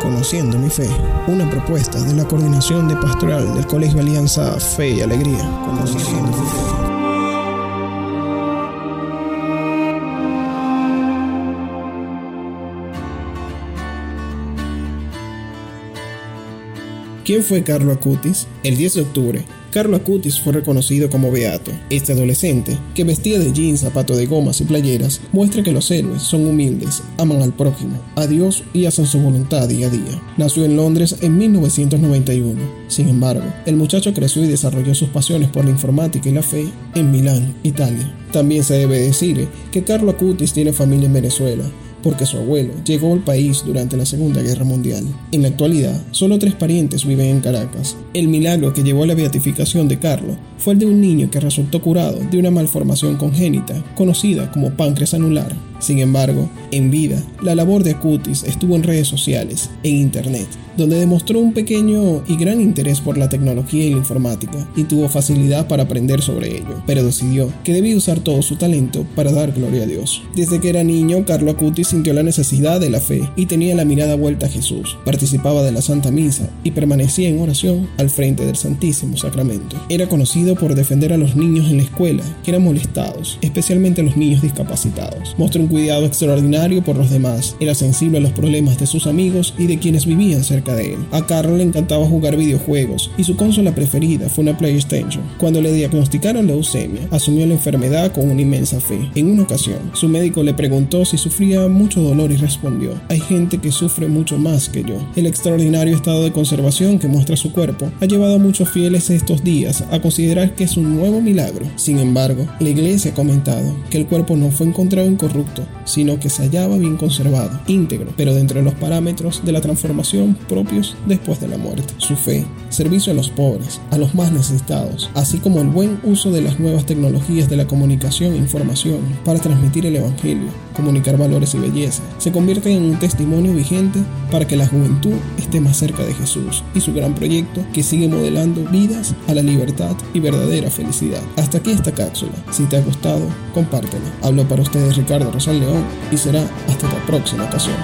Conociendo mi fe, una propuesta de la Coordinación de Pastoral del Colegio Alianza Fe y Alegría. Conociendo. ¿Quién fue Carlo Acutis? El 10 de octubre, Carlo Acutis fue reconocido como beato. Este adolescente, que vestía de jeans, zapatos de gomas y playeras, muestra que los héroes son humildes, aman al prójimo, a Dios y hacen su voluntad día a día. Nació en Londres en 1991. Sin embargo, el muchacho creció y desarrolló sus pasiones por la informática y la fe en Milán, Italia. También se debe decir que Carlo Acutis tiene familia en Venezuela, porque su abuelo llegó al país durante la Segunda Guerra Mundial. En la actualidad, solo tres parientes viven en Caracas. El milagro que llevó a la beatificación de Carlos fue el de un niño que resultó curado de una malformación congénita conocida como páncreas anular. Sin embargo, en vida, la labor de Acutis estuvo en redes sociales, en Internet, donde demostró un pequeño y gran interés por la tecnología y la informática, y tuvo facilidad para aprender sobre ello, pero decidió que debía usar todo su talento para dar gloria a Dios. Desde que era niño, Carlo Acutis sintió la necesidad de la fe y tenía la mirada vuelta a Jesús, participaba de la Santa Misa y permanecía en oración al frente del Santísimo Sacramento. Era conocido por defender a los niños en la escuela que eran molestados, especialmente a los niños discapacitados. Mostró cuidado extraordinario por los demás, era sensible a los problemas de sus amigos y de quienes vivían cerca de él. A Carlos le encantaba jugar videojuegos y su consola preferida fue una PlayStation. Cuando le diagnosticaron leucemia, asumió la enfermedad con una inmensa fe. En una ocasión, su médico le preguntó si sufría mucho dolor y respondió, hay gente que sufre mucho más que yo. El extraordinario estado de conservación que muestra su cuerpo ha llevado a muchos fieles estos días a considerar que es un nuevo milagro. Sin embargo, la iglesia ha comentado que el cuerpo no fue encontrado incorrupto sino que se hallaba bien conservado, íntegro, pero dentro de los parámetros de la transformación propios después de la muerte. Su fe, servicio a los pobres, a los más necesitados, así como el buen uso de las nuevas tecnologías de la comunicación e información para transmitir el Evangelio, comunicar valores y belleza, se convierte en un testimonio vigente para que la juventud esté más cerca de Jesús y su gran proyecto que sigue modelando vidas a la libertad y verdadera felicidad. Hasta aquí esta cápsula. Si te ha gustado, compártela. Hablo para ustedes Ricardo Rosal León y será hasta la próxima ocasión.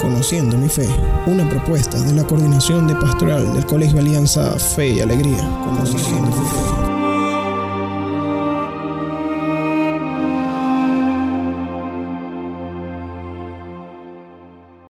Conociendo mi fe, una propuesta de la Coordinación de Pastoral del Colegio Alianza Fe y Alegría. Conociendo mi fe.